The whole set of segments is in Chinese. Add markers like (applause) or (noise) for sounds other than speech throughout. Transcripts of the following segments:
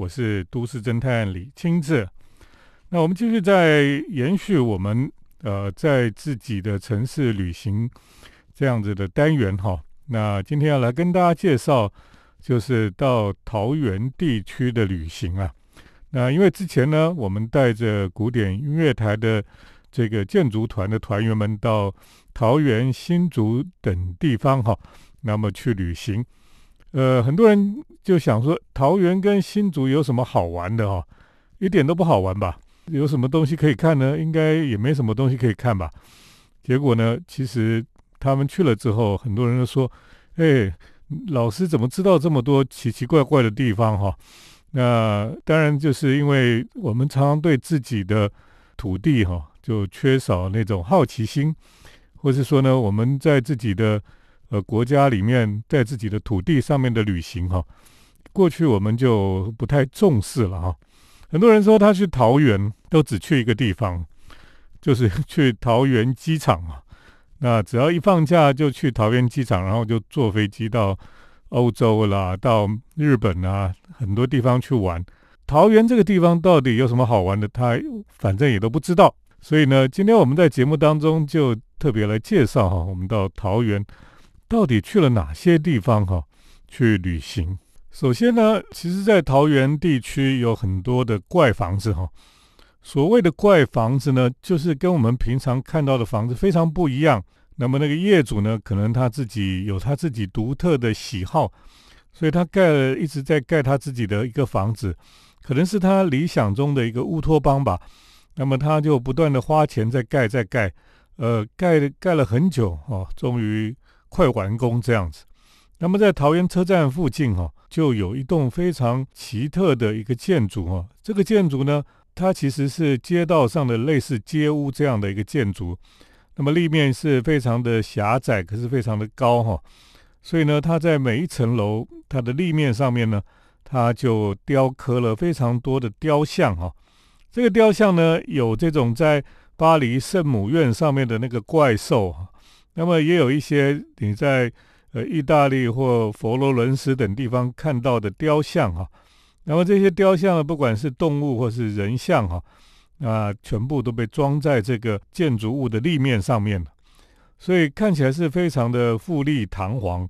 我是都市侦探李清志。那我们继续在延续我们呃在自己的城市旅行这样子的单元哈。那今天要来跟大家介绍，就是到桃园地区的旅行啊。那因为之前呢，我们带着古典音乐台的这个建筑团的团员们到桃园、新竹等地方哈，那么去旅行。呃，很多人就想说，桃园跟新竹有什么好玩的哈？一点都不好玩吧？有什么东西可以看呢？应该也没什么东西可以看吧？结果呢，其实他们去了之后，很多人都说：“哎，老师怎么知道这么多奇奇怪怪的地方哈？”那当然就是因为我们常常对自己的土地哈，就缺少那种好奇心，或是说呢，我们在自己的。呃，国家里面在自己的土地上面的旅行哈，过去我们就不太重视了哈。很多人说他去桃园都只去一个地方，就是 (laughs) 去桃园机场啊。那只要一放假就去桃园机场，然后就坐飞机到欧洲啦，到日本啊，很多地方去玩。桃园这个地方到底有什么好玩的？他反正也都不知道。所以呢，今天我们在节目当中就特别来介绍哈，我们到桃园。到底去了哪些地方哈？去旅行。首先呢，其实，在桃园地区有很多的怪房子哈。所谓的怪房子呢，就是跟我们平常看到的房子非常不一样。那么那个业主呢，可能他自己有他自己独特的喜好，所以他盖了一直在盖他自己的一个房子，可能是他理想中的一个乌托邦吧。那么他就不断的花钱在盖，在盖，呃，盖盖了很久哦，终于。快完工这样子，那么在桃园车站附近哈，就有一栋非常奇特的一个建筑哈。这个建筑呢，它其实是街道上的类似街屋这样的一个建筑，那么立面是非常的狭窄，可是非常的高哈。所以呢，它在每一层楼它的立面上面呢，它就雕刻了非常多的雕像哈。这个雕像呢，有这种在巴黎圣母院上面的那个怪兽。那么也有一些你在呃意大利或佛罗伦斯等地方看到的雕像哈，那么这些雕像呢，不管是动物或是人像哈，啊，全部都被装在这个建筑物的立面上面所以看起来是非常的富丽堂皇。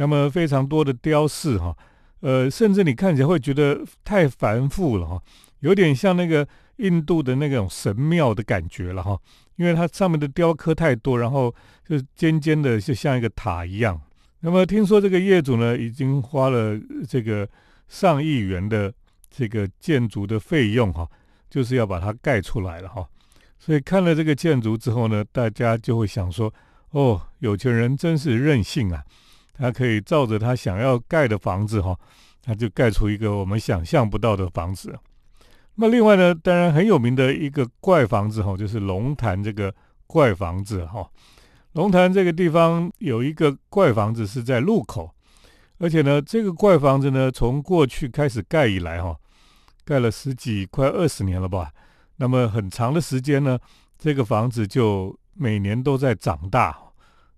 那么非常多的雕饰哈，呃，甚至你看起来会觉得太繁复了哈，有点像那个印度的那种神庙的感觉了哈。因为它上面的雕刻太多，然后就尖尖的，就像一个塔一样。那么听说这个业主呢，已经花了这个上亿元的这个建筑的费用哈，就是要把它盖出来了哈。所以看了这个建筑之后呢，大家就会想说：哦，有钱人真是任性啊！他可以照着他想要盖的房子哈，他就盖出一个我们想象不到的房子。那另外呢，当然很有名的一个怪房子哈，就是龙潭这个怪房子哈。龙潭这个地方有一个怪房子是在路口，而且呢，这个怪房子呢，从过去开始盖以来哈，盖了十几快二十年了吧。那么很长的时间呢，这个房子就每年都在长大，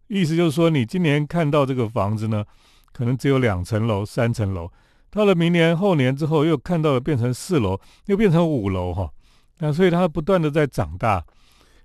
意思就是说，你今年看到这个房子呢，可能只有两层楼、三层楼。到了明年后年之后，又看到了变成四楼，又变成五楼哈，那所以它不断的在长大。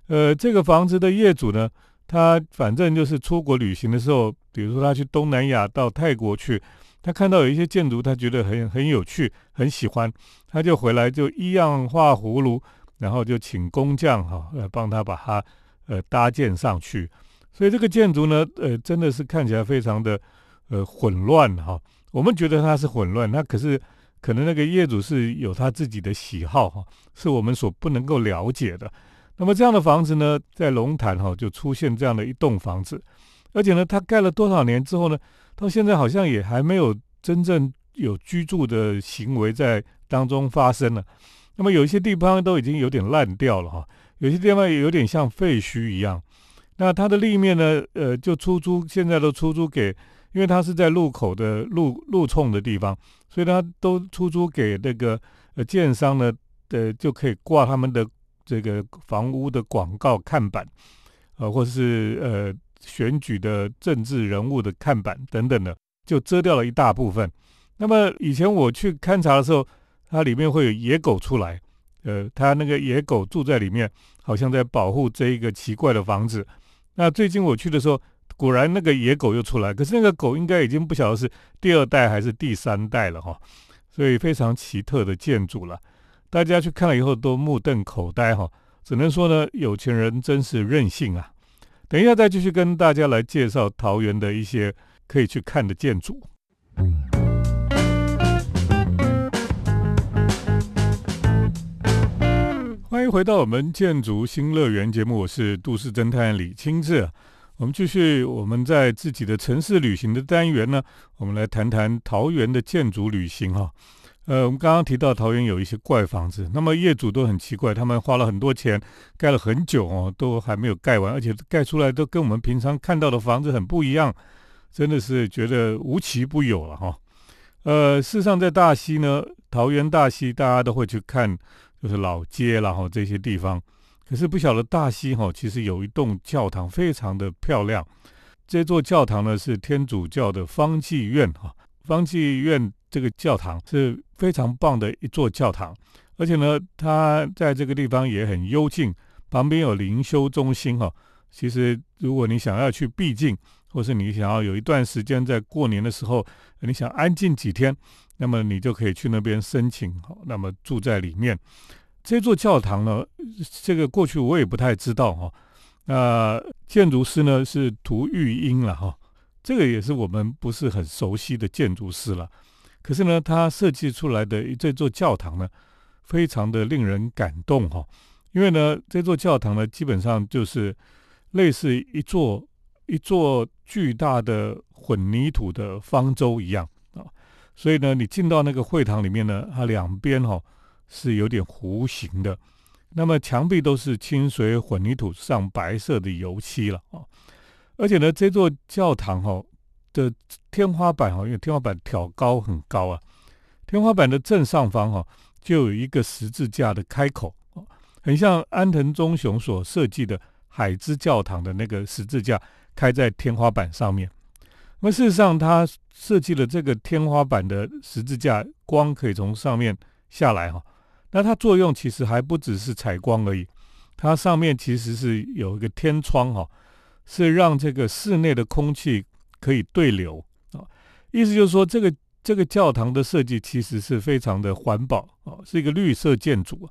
呃，这个房子的业主呢，他反正就是出国旅行的时候，比如说他去东南亚到泰国去，他看到有一些建筑，他觉得很很有趣，很喜欢，他就回来就一样画葫芦，然后就请工匠哈来帮他把它呃搭建上去。所以这个建筑呢，呃真的是看起来非常的呃混乱哈。我们觉得它是混乱，那可是可能那个业主是有他自己的喜好哈，是我们所不能够了解的。那么这样的房子呢，在龙潭哈就出现这样的一栋房子，而且呢，它盖了多少年之后呢，到现在好像也还没有真正有居住的行为在当中发生了。那么有一些地方都已经有点烂掉了哈，有些地方也有点像废墟一样。那它的立面呢，呃，就出租，现在都出租给。因为它是在路口的路路冲的地方，所以它都出租给那个呃建商呢，呃就可以挂他们的这个房屋的广告看板，呃或是呃选举的政治人物的看板等等的，就遮掉了一大部分。那么以前我去勘察的时候，它里面会有野狗出来，呃，它那个野狗住在里面，好像在保护这一个奇怪的房子。那最近我去的时候，果然那个野狗又出来，可是那个狗应该已经不晓得是第二代还是第三代了哈，所以非常奇特的建筑了。大家去看了以后都目瞪口呆哈，只能说呢，有钱人真是任性啊。等一下再继续跟大家来介绍桃园的一些可以去看的建筑。欢迎回到我们建筑新乐园节目，我是都市侦探李清志。我们继续我们在自己的城市旅行的单元呢，我们来谈谈桃园的建筑旅行哈。呃，我们刚刚提到桃园有一些怪房子，那么业主都很奇怪，他们花了很多钱盖了很久哦，都还没有盖完，而且盖出来都跟我们平常看到的房子很不一样，真的是觉得无奇不有了哈。呃，事实上在大溪呢，桃园大溪大家都会去看。就是老街，然后这些地方，可是不晓得大溪哈，其实有一栋教堂非常的漂亮。这座教堂呢是天主教的方济院哈，方济院这个教堂是非常棒的一座教堂，而且呢，它在这个地方也很幽静，旁边有灵修中心哈。其实如果你想要去避静，或是你想要有一段时间在过年的时候，你想安静几天。那么你就可以去那边申请，哈，那么住在里面。这座教堂呢，这个过去我也不太知道哈。那建筑师呢是涂玉英了哈，这个也是我们不是很熟悉的建筑师了。可是呢，他设计出来的这座教堂呢，非常的令人感动哈。因为呢，这座教堂呢，基本上就是类似一座一座巨大的混凝土的方舟一样啊。所以呢，你进到那个会堂里面呢，它两边哈是有点弧形的，那么墙壁都是清水混凝土上白色的油漆了啊，而且呢，这座教堂哈的天花板哈，因为天花板挑高很高啊，天花板的正上方哈就有一个十字架的开口很像安藤忠雄所设计的海之教堂的那个十字架开在天花板上面。那么事实上，他设计了这个天花板的十字架，光可以从上面下来哈。那它作用其实还不只是采光而已，它上面其实是有一个天窗哈，是让这个室内的空气可以对流啊。意思就是说，这个这个教堂的设计其实是非常的环保啊，是一个绿色建筑。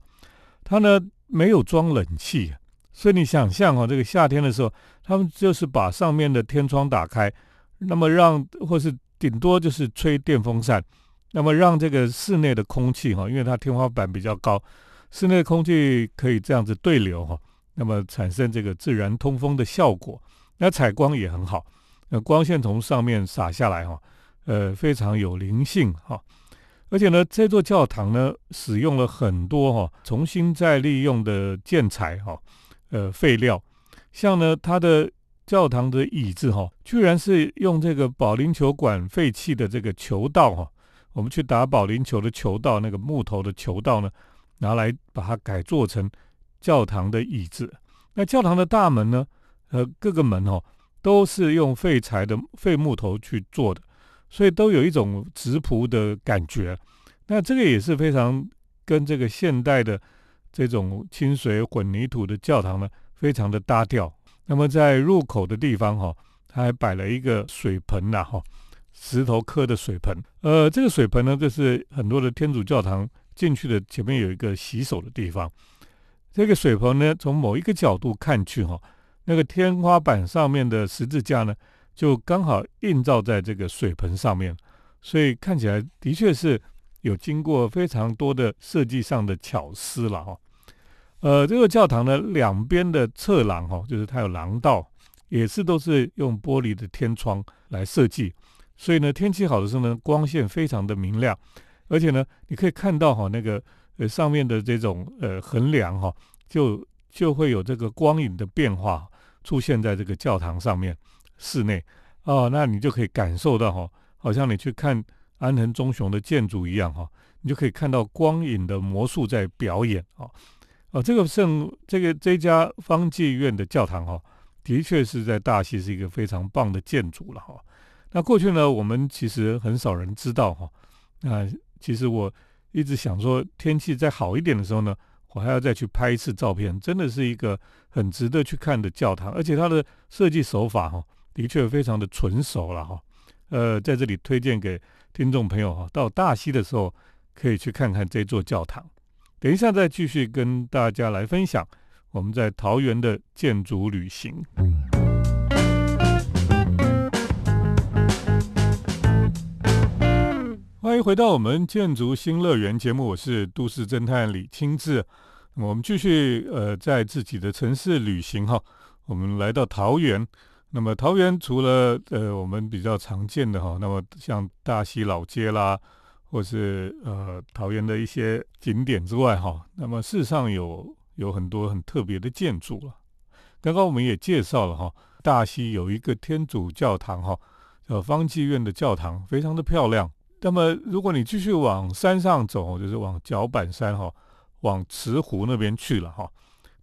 它呢没有装冷气，所以你想象哈，这个夏天的时候，他们就是把上面的天窗打开。那么让或是顶多就是吹电风扇，那么让这个室内的空气哈，因为它天花板比较高，室内空气可以这样子对流哈，那么产生这个自然通风的效果。那采光也很好，那光线从上面洒下来哈，呃，非常有灵性哈。而且呢，这座教堂呢，使用了很多哈重新再利用的建材哈，呃，废料，像呢它的。教堂的椅子哈，居然是用这个保龄球馆废弃的这个球道哈，我们去打保龄球的球道那个木头的球道呢，拿来把它改做成教堂的椅子。那教堂的大门呢，呃，各个门哦，都是用废材的废木头去做的，所以都有一种直朴的感觉。那这个也是非常跟这个现代的这种清水混凝土的教堂呢，非常的搭调。那么在入口的地方哈，它还摆了一个水盆呐哈，石头刻的水盆。呃，这个水盆呢，就是很多的天主教堂进去的前面有一个洗手的地方。这个水盆呢，从某一个角度看去哈，那个天花板上面的十字架呢，就刚好映照在这个水盆上面，所以看起来的确是有经过非常多的设计上的巧思了哈。呃，这个教堂呢，两边的侧廊哈，就是它有廊道，也是都是用玻璃的天窗来设计，所以呢，天气好的时候呢，光线非常的明亮，而且呢，你可以看到哈，那个呃上面的这种呃横梁哈，就就会有这个光影的变化出现在这个教堂上面室内哦，那你就可以感受到哈，好像你去看安藤忠雄的建筑一样哈，你就可以看到光影的魔术在表演啊。哦，这个圣这个这家方济院的教堂哈，的确是在大溪是一个非常棒的建筑了哈。那过去呢，我们其实很少人知道哈。那其实我一直想说天气再好一点的时候呢，我还要再去拍一次照片。真的是一个很值得去看的教堂，而且它的设计手法哈，的确非常的纯熟了哈。呃，在这里推荐给听众朋友哈，到大溪的时候可以去看看这座教堂。等一下再继续跟大家来分享我们在桃园的建筑旅行。回到我们建筑新乐园节目，我是都市侦探李清志。我们继续呃，在自己的城市旅行哈。我们来到桃园，那么桃园除了呃我们比较常见的哈，那么像大溪老街啦，或是呃桃园的一些景点之外哈，那么事实上有有很多很特别的建筑了。刚刚我们也介绍了哈，大溪有一个天主教堂哈，叫方济院的教堂，非常的漂亮。那么，如果你继续往山上走，就是往脚板山哈，往慈湖那边去了哈。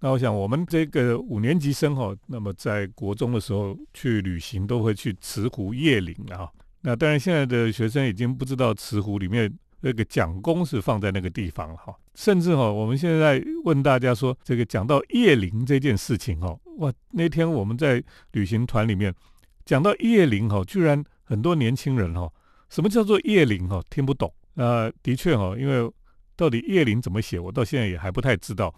那我想，我们这个五年级生哈，那么在国中的时候去旅行，都会去慈湖夜岭啊。那当然，现在的学生已经不知道慈湖里面那个蒋公是放在那个地方了哈。甚至哈，我们现在问大家说，这个讲到叶林这件事情哈，哇，那天我们在旅行团里面讲到叶林哈，居然很多年轻人哈。什么叫做叶灵哈？听不懂。那的确哈，因为到底叶灵怎么写，我到现在也还不太知道。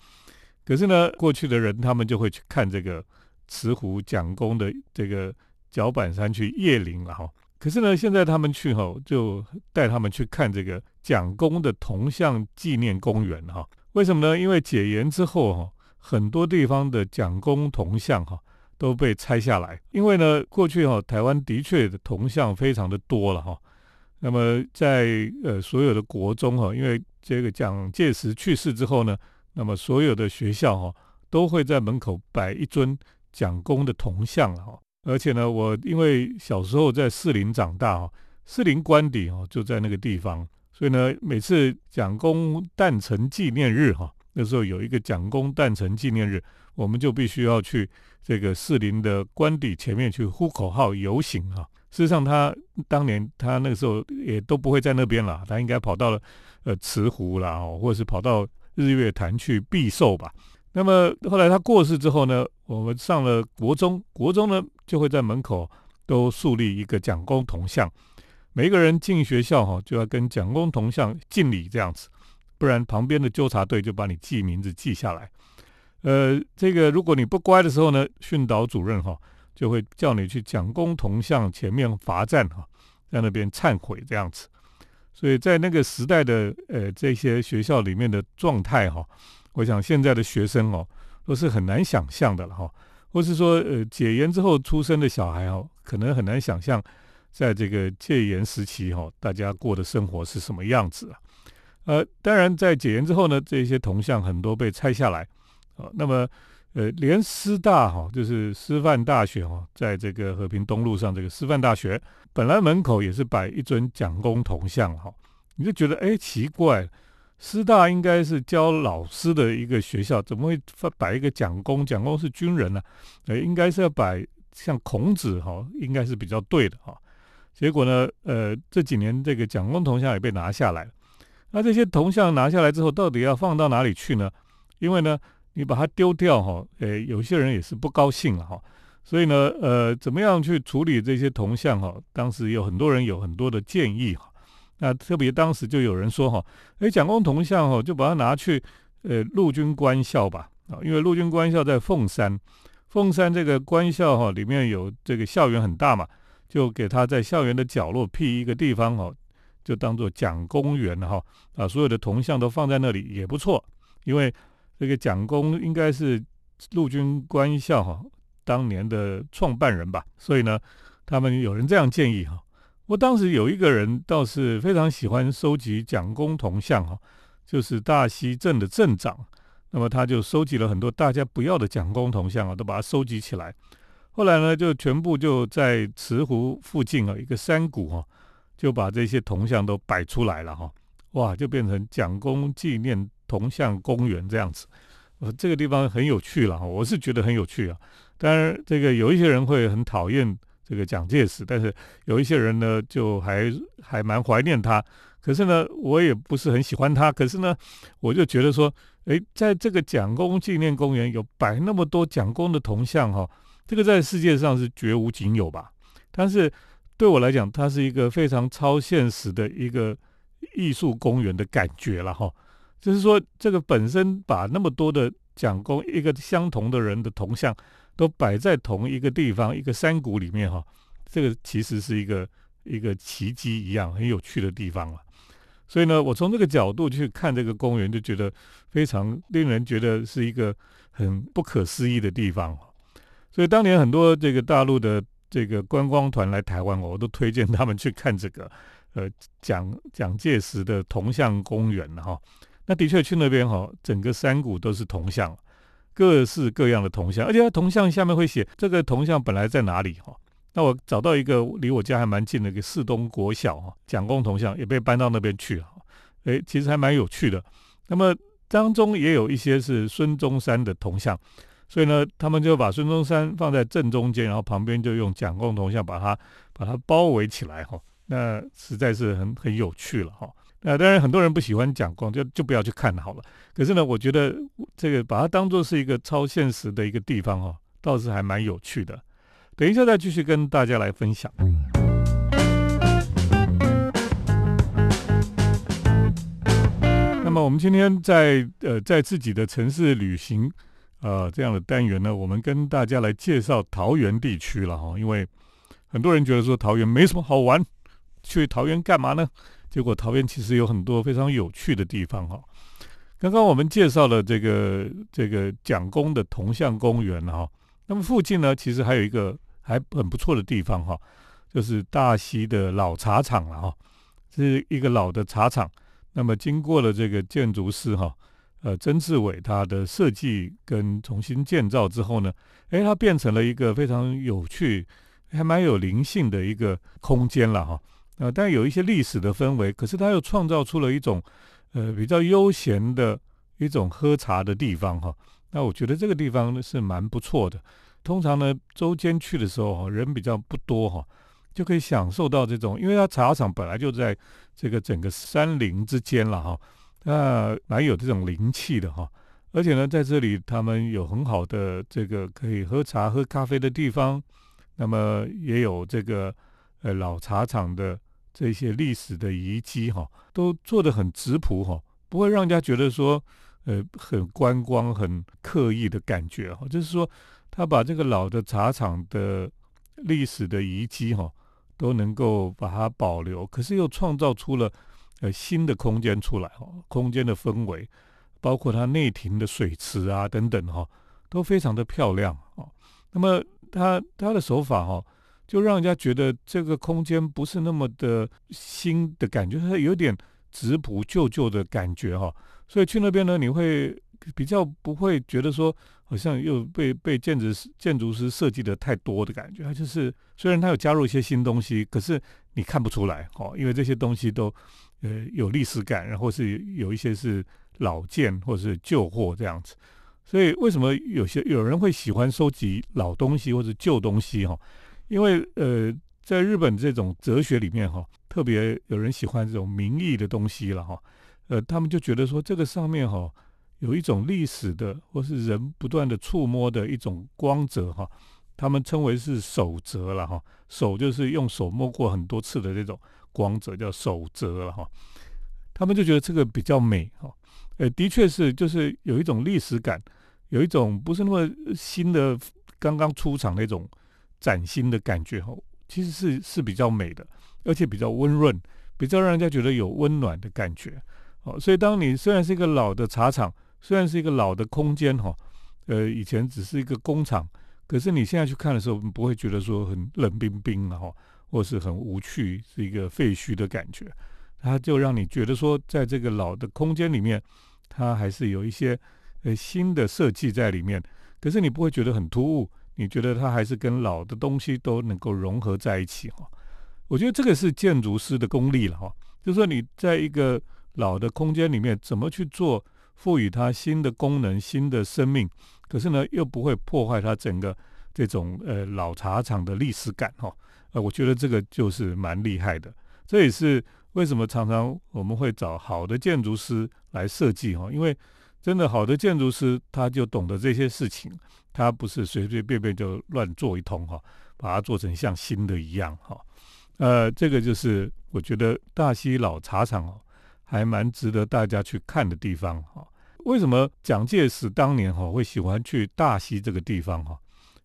可是呢，过去的人他们就会去看这个慈湖蒋公的这个脚板山去叶灵了哈。可是呢，现在他们去哈，就带他们去看这个蒋公的铜像纪念公园哈。为什么呢？因为解严之后哈，很多地方的蒋公铜像哈都被拆下来。因为呢，过去哈台湾的确铜像非常的多了哈。那么在呃所有的国中哈，因为这个蒋介石去世之后呢，那么所有的学校哈都会在门口摆一尊蒋公的铜像哈。而且呢，我因为小时候在士林长大哈，士林官邸哦就在那个地方，所以呢，每次蒋公诞辰纪念日哈，那时候有一个蒋公诞辰纪念日，我们就必须要去这个士林的官邸前面去呼口号游行哈。事实上，他当年他那个时候也都不会在那边了，他应该跑到了呃慈湖啦，或者是跑到日月潭去避寿吧。那么后来他过世之后呢，我们上了国中，国中呢就会在门口都树立一个蒋公铜像，每一个人进学校哈就要跟蒋公铜像敬礼这样子，不然旁边的纠察队就把你记名字记下来。呃，这个如果你不乖的时候呢，训导主任哈。就会叫你去蒋公铜像前面罚站哈，在那边忏悔这样子。所以在那个时代的呃这些学校里面的状态哈，我想现在的学生哦都是很难想象的了哈，或是说呃解严之后出生的小孩哦，可能很难想象在这个戒严时期哈，大家过的生活是什么样子啊？呃，当然在解严之后呢，这些铜像很多被拆下来啊，那么。呃，连师大哈，就是师范大学哈，在这个和平东路上这个师范大学，本来门口也是摆一尊蒋公铜像哈，你就觉得哎奇怪，师大应该是教老师的一个学校，怎么会摆一个蒋公？蒋公是军人呢，呃，应该是要摆像孔子哈，应该是比较对的哈。结果呢，呃，这几年这个蒋公铜像也被拿下来了，那这些铜像拿下来之后，到底要放到哪里去呢？因为呢。你把它丢掉哈，诶，有些人也是不高兴了哈，所以呢，呃，怎么样去处理这些铜像哈？当时有很多人有很多的建议哈，那特别当时就有人说哈，诶，蒋公铜像哈，就把它拿去呃陆军官校吧，啊，因为陆军官校在凤山，凤山这个官校哈里面有这个校园很大嘛，就给他在校园的角落辟一个地方哈，就当做蒋公园哈，啊，所有的铜像都放在那里也不错，因为。这个蒋公应该是陆军官校哈当年的创办人吧，所以呢，他们有人这样建议哈。我当时有一个人倒是非常喜欢收集蒋公铜像哈，就是大溪镇的镇长，那么他就收集了很多大家不要的蒋公铜像啊，都把它收集起来。后来呢，就全部就在慈湖附近啊一个山谷哈，就把这些铜像都摆出来了哈，哇，就变成蒋公纪念。铜像公园这样子，呃，这个地方很有趣了哈，我是觉得很有趣啊。当然，这个有一些人会很讨厌这个蒋介石，但是有一些人呢，就还还蛮怀念他，可是呢，我也不是很喜欢他。可是呢，我就觉得说，诶，在这个蒋公纪念公园有摆那么多蒋公的铜像哈，这个在世界上是绝无仅有吧。但是对我来讲，它是一个非常超现实的一个艺术公园的感觉了哈。就是说，这个本身把那么多的蒋公一个相同的人的铜像都摆在同一个地方，一个山谷里面哈，这个其实是一个一个奇迹一样很有趣的地方了。所以呢，我从这个角度去看这个公园，就觉得非常令人觉得是一个很不可思议的地方。所以当年很多这个大陆的这个观光团来台湾，我都推荐他们去看这个呃蒋蒋介石的铜像公园哈。那的确去那边哈，整个山谷都是铜像，各式各样的铜像，而且铜像下面会写这个铜像本来在哪里哈。那我找到一个离我家还蛮近的一个四东国小哈，蒋公铜像也被搬到那边去了，诶，其实还蛮有趣的。那么当中也有一些是孙中山的铜像，所以呢，他们就把孙中山放在正中间，然后旁边就用蒋公铜像把它把它包围起来哈。那实在是很很有趣了哈。那当然很多人不喜欢讲光，就就不要去看好了。可是呢，我觉得这个把它当做是一个超现实的一个地方哦，倒是还蛮有趣的。等一下再继续跟大家来分享。那么我们今天在呃在自己的城市旅行呃这样的单元呢，我们跟大家来介绍桃园地区了哈。因为很多人觉得说桃园没什么好玩，去桃园干嘛呢？结果桃园其实有很多非常有趣的地方哈。刚刚我们介绍了这个这个蒋公的铜像公园哈，那么附近呢其实还有一个。还很不错的地方哈，就是大溪的老茶厂了哈，是一个老的茶厂。那么经过了这个建筑师哈，呃，曾志伟他的设计跟重新建造之后呢，哎，它变成了一个非常有趣、还蛮有灵性的一个空间了哈。呃，但有一些历史的氛围，可是它又创造出了一种呃比较悠闲的一种喝茶的地方哈。那我觉得这个地方呢是蛮不错的。通常呢，周间去的时候哈，人比较不多哈，就可以享受到这种，因为它茶厂本来就在这个整个山林之间了哈，那蛮有这种灵气的哈。而且呢，在这里他们有很好的这个可以喝茶、喝咖啡的地方，那么也有这个呃老茶厂的这些历史的遗迹哈，都做的很质朴哈，不会让人家觉得说呃很观光、很刻意的感觉哈，就是说。他把这个老的茶厂的历史的遗迹哈，都能够把它保留，可是又创造出了呃新的空间出来哈，空间的氛围，包括它内庭的水池啊等等哈，都非常的漂亮啊。那么他他的手法哈，就让人家觉得这个空间不是那么的新的感觉，它有点质朴旧旧的感觉哈。所以去那边呢，你会比较不会觉得说。好像又被被建筑师建筑师设计的太多的感觉，它就是虽然它有加入一些新东西，可是你看不出来哦，因为这些东西都呃有历史感，然后是有一些是老件或者是旧货这样子。所以为什么有些有人会喜欢收集老东西或者旧东西哈？因为呃，在日本这种哲学里面哈，特别有人喜欢这种名义的东西了哈。呃，他们就觉得说这个上面哈。有一种历史的，或是人不断的触摸的一种光泽哈，他们称为是手泽了哈，手就是用手摸过很多次的这种光泽叫手泽了哈，他们就觉得这个比较美哈，呃，的确是就是有一种历史感，有一种不是那么新的刚刚出场那种崭新的感觉哈，其实是是比较美的，而且比较温润，比较让人家觉得有温暖的感觉，哦，所以当你虽然是一个老的茶厂。虽然是一个老的空间哈，呃，以前只是一个工厂，可是你现在去看的时候，不会觉得说很冷冰冰哈，或是很无趣，是一个废墟的感觉。它就让你觉得说，在这个老的空间里面，它还是有一些呃新的设计在里面。可是你不会觉得很突兀，你觉得它还是跟老的东西都能够融合在一起哈。我觉得这个是建筑师的功力了哈，就是说你在一个老的空间里面怎么去做。赋予它新的功能、新的生命，可是呢，又不会破坏它整个这种呃老茶厂的历史感哈。呃，我觉得这个就是蛮厉害的。这也是为什么常常我们会找好的建筑师来设计哈？因为真的好的建筑师他就懂得这些事情，他不是随随便便就乱做一通哈，把它做成像新的一样哈。呃，这个就是我觉得大溪老茶厂哦，还蛮值得大家去看的地方哈。为什么蒋介石当年哈会喜欢去大溪这个地方哈？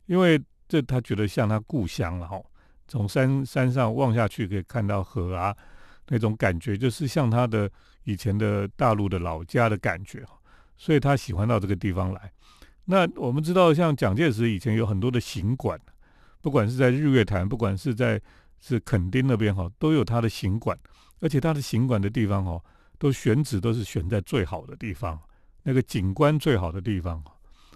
因为这他觉得像他故乡了哈。从山山上望下去可以看到河啊，那种感觉就是像他的以前的大陆的老家的感觉哈。所以他喜欢到这个地方来。那我们知道，像蒋介石以前有很多的行馆，不管是在日月潭，不管是在是垦丁那边哈，都有他的行馆，而且他的行馆的地方哦，都选址都是选在最好的地方，那个景观最好的地方。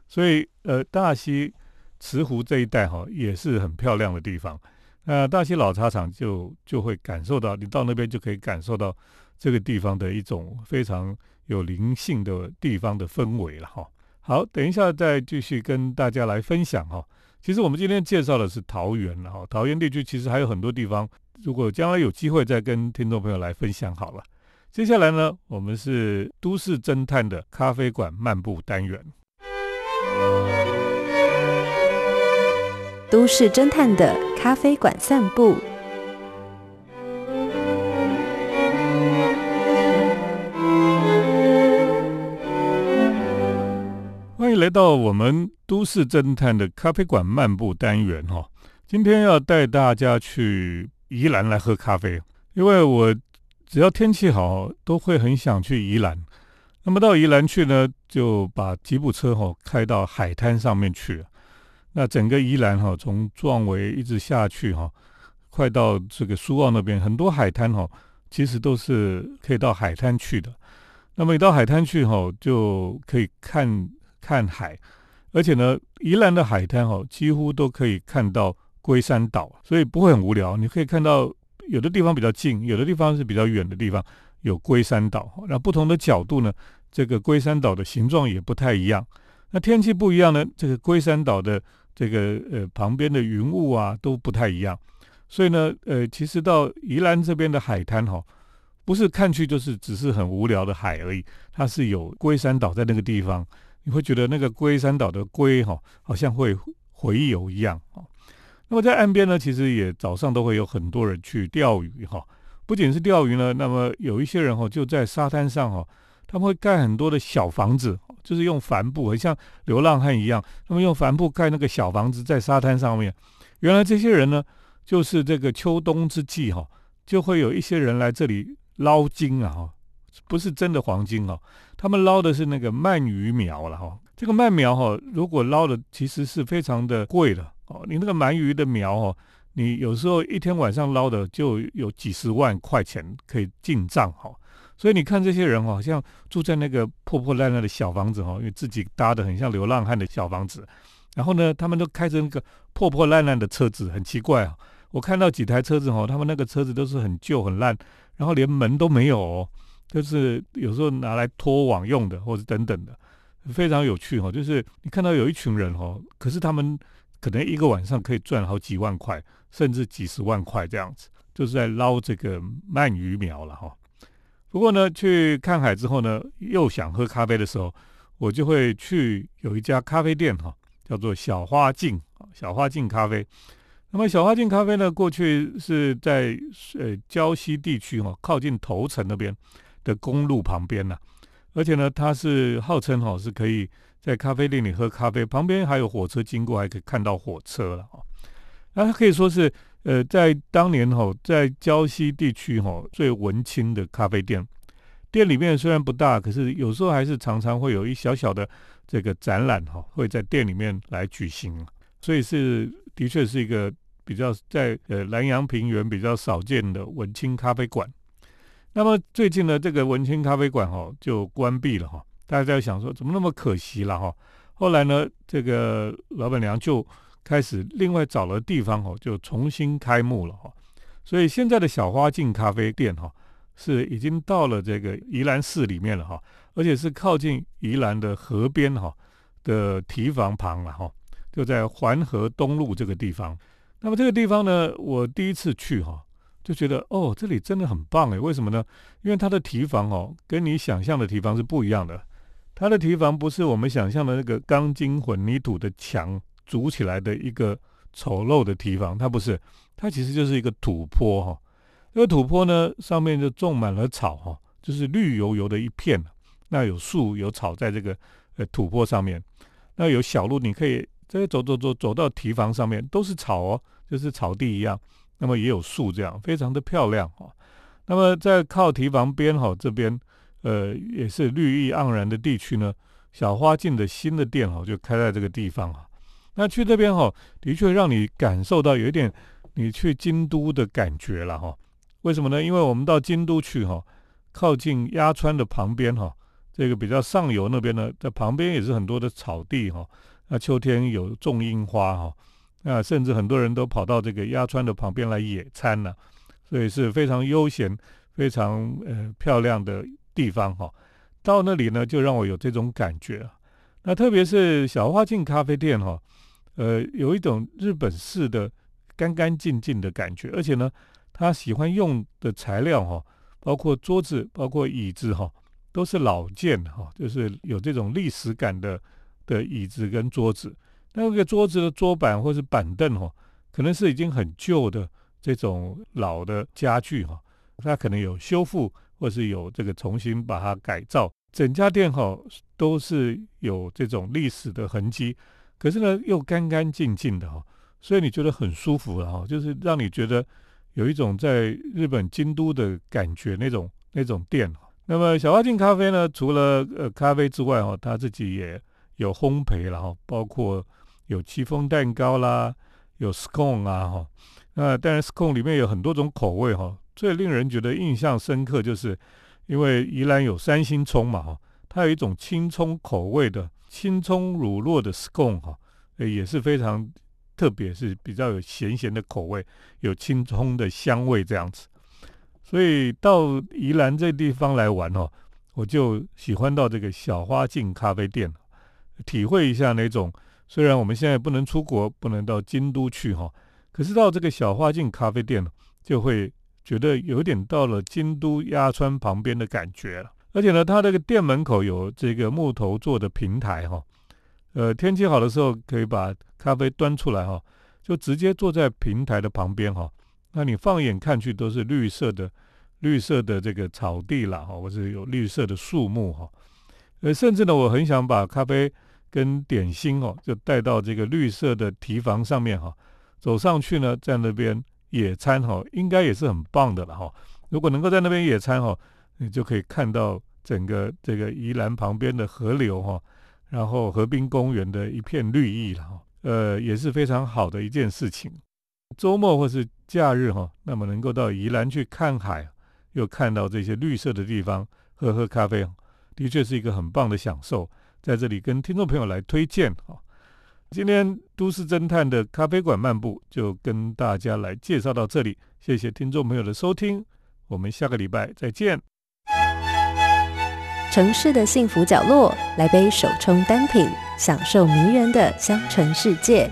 所以呃，大溪慈湖这一带哈，也是很漂亮的地方。那大溪老茶厂就就会感受到，你到那边就可以感受到这个地方的一种非常有灵性的地方的氛围了哈。好，等一下再继续跟大家来分享哈。其实我们今天介绍的是桃园了哈，桃园地区其实还有很多地方，如果将来有机会再跟听众朋友来分享好了。接下来呢，我们是都市侦探的咖啡馆漫步单元，都市侦探的咖啡馆散步。来到我们都市侦探的咖啡馆漫步单元哈，今天要带大家去宜兰来喝咖啡，因为我只要天气好，都会很想去宜兰。那么到宜兰去呢，就把吉普车哈开到海滩上面去。那整个宜兰哈，从壮围一直下去哈，快到这个苏澳那边，很多海滩哈，其实都是可以到海滩去的。那么一到海滩去哈，就可以看。看海，而且呢，宜兰的海滩哦，几乎都可以看到龟山岛，所以不会很无聊。你可以看到有的地方比较近，有的地方是比较远的地方，有龟山岛。那不同的角度呢，这个龟山岛的形状也不太一样。那天气不一样呢，这个龟山岛的这个呃旁边的云雾啊都不太一样。所以呢，呃，其实到宜兰这边的海滩哈，不是看去就是只是很无聊的海而已，它是有龟山岛在那个地方。你会觉得那个龟山岛的龟哈，好像会回游一样啊。那么在岸边呢，其实也早上都会有很多人去钓鱼哈。不仅是钓鱼呢，那么有一些人哈就在沙滩上哈，他们会盖很多的小房子，就是用帆布，很像流浪汉一样，他们用帆布盖那个小房子在沙滩上面。原来这些人呢，就是这个秋冬之际哈，就会有一些人来这里捞金啊。不是真的黄金哦，他们捞的是那个鳗鱼苗了哈。这个鳗苗哈，如果捞的其实是非常的贵的哦。你那个鳗鱼的苗哦，你有时候一天晚上捞的就有几十万块钱可以进账哈。所以你看这些人好像住在那个破破烂烂的小房子哈，因为自己搭的很像流浪汉的小房子。然后呢，他们都开着那个破破烂烂的车子，很奇怪啊。我看到几台车子哈，他们那个车子都是很旧很烂，然后连门都没有。哦。就是有时候拿来拖网用的，或者等等的，非常有趣哈。就是你看到有一群人哈，可是他们可能一个晚上可以赚好几万块，甚至几十万块这样子，就是在捞这个鳗鱼苗了哈。不过呢，去看海之后呢，又想喝咖啡的时候，我就会去有一家咖啡店哈，叫做小花镜小花镜咖啡。那么小花镜咖啡呢，过去是在呃胶西地区哈，靠近头城那边。的公路旁边呢，而且呢，它是号称哈是可以在咖啡店里喝咖啡，旁边还有火车经过，还可以看到火车了啊。那它可以说是呃，在当年哈，在胶西地区哈最文青的咖啡店。店里面虽然不大，可是有时候还是常常会有一小小的这个展览哈，会在店里面来举行，所以是的确是一个比较在呃南洋平原比较少见的文青咖啡馆。那么最近呢，这个文青咖啡馆哈就关闭了哈，大家在想说怎么那么可惜了哈。后来呢，这个老板娘就开始另外找了地方哈，就重新开幕了哈。所以现在的小花镜咖啡店哈是已经到了这个宜兰市里面了哈，而且是靠近宜兰的河边哈的堤防旁了哈，就在环河东路这个地方。那么这个地方呢，我第一次去哈。就觉得哦，这里真的很棒诶。为什么呢？因为它的提防哦，跟你想象的提防是不一样的。它的提防不是我们想象的那个钢筋混凝土的墙筑起来的一个丑陋的提防，它不是，它其实就是一个土坡哈。这个土坡呢，上面就种满了草哈，就是绿油油的一片。那有树有草在这个呃土坡上面，那有小路，你可以这走走走走到堤防上面，都是草哦，就是草地一样。那么也有树，这样非常的漂亮哦。那么在靠堤防边哈这边，呃，也是绿意盎然的地区呢。小花镜的新的店哈就开在这个地方啊。那去这边哈，的确让你感受到有一点你去京都的感觉了哈。为什么呢？因为我们到京都去哈，靠近鸭川的旁边哈，这个比较上游那边呢，在旁边也是很多的草地哈。那秋天有种樱花哈。那甚至很多人都跑到这个鸭川的旁边来野餐呢，所以是非常悠闲、非常呃漂亮的地方哈。到那里呢，就让我有这种感觉啊。那特别是小花镜咖啡店哈，呃，有一种日本式的干干净净的感觉，而且呢，他喜欢用的材料哈，包括桌子、包括椅子哈，都是老件哈，就是有这种历史感的的椅子跟桌子。那个桌子的桌板或是板凳哈，可能是已经很旧的这种老的家具哈，它可能有修复或是有这个重新把它改造。整家店哈都是有这种历史的痕迹，可是呢又干干净净的哈，所以你觉得很舒服了哈，就是让你觉得有一种在日本京都的感觉那种那种店。那么小花镜咖啡呢，除了呃咖啡之外哈，它自己也有烘焙了哈，包括。有戚风蛋糕啦，有 scone 啊哈，那当然 scone 里面有很多种口味哈。最令人觉得印象深刻，就是因为宜兰有三星葱嘛哈，它有一种青葱口味的青葱乳酪的 scone 哈，也是非常特别，是比较有咸咸的口味，有青葱的香味这样子。所以到宜兰这地方来玩哦，我就喜欢到这个小花镜咖啡店，体会一下那种。虽然我们现在不能出国，不能到京都去哈，可是到这个小花镜咖啡店就会觉得有点到了京都鸭川旁边的感觉了。而且呢，它这个店门口有这个木头做的平台哈，呃，天气好的时候可以把咖啡端出来哈，就直接坐在平台的旁边哈。那你放眼看去都是绿色的，绿色的这个草地啦哈，或者有绿色的树木哈。呃，甚至呢，我很想把咖啡。跟点心哦，就带到这个绿色的提防上面哈，走上去呢，在那边野餐哈，应该也是很棒的了哈。如果能够在那边野餐哈，你就可以看到整个这个宜兰旁边的河流哈，然后河滨公园的一片绿意了哈，呃，也是非常好的一件事情。周末或是假日哈，那么能够到宜兰去看海，又看到这些绿色的地方，喝喝咖啡，的确是一个很棒的享受。在这里跟听众朋友来推荐啊，今天都市侦探的咖啡馆漫步就跟大家来介绍到这里，谢谢听众朋友的收听，我们下个礼拜再见。城市的幸福角落，来杯手冲单品，享受迷人的香醇世界。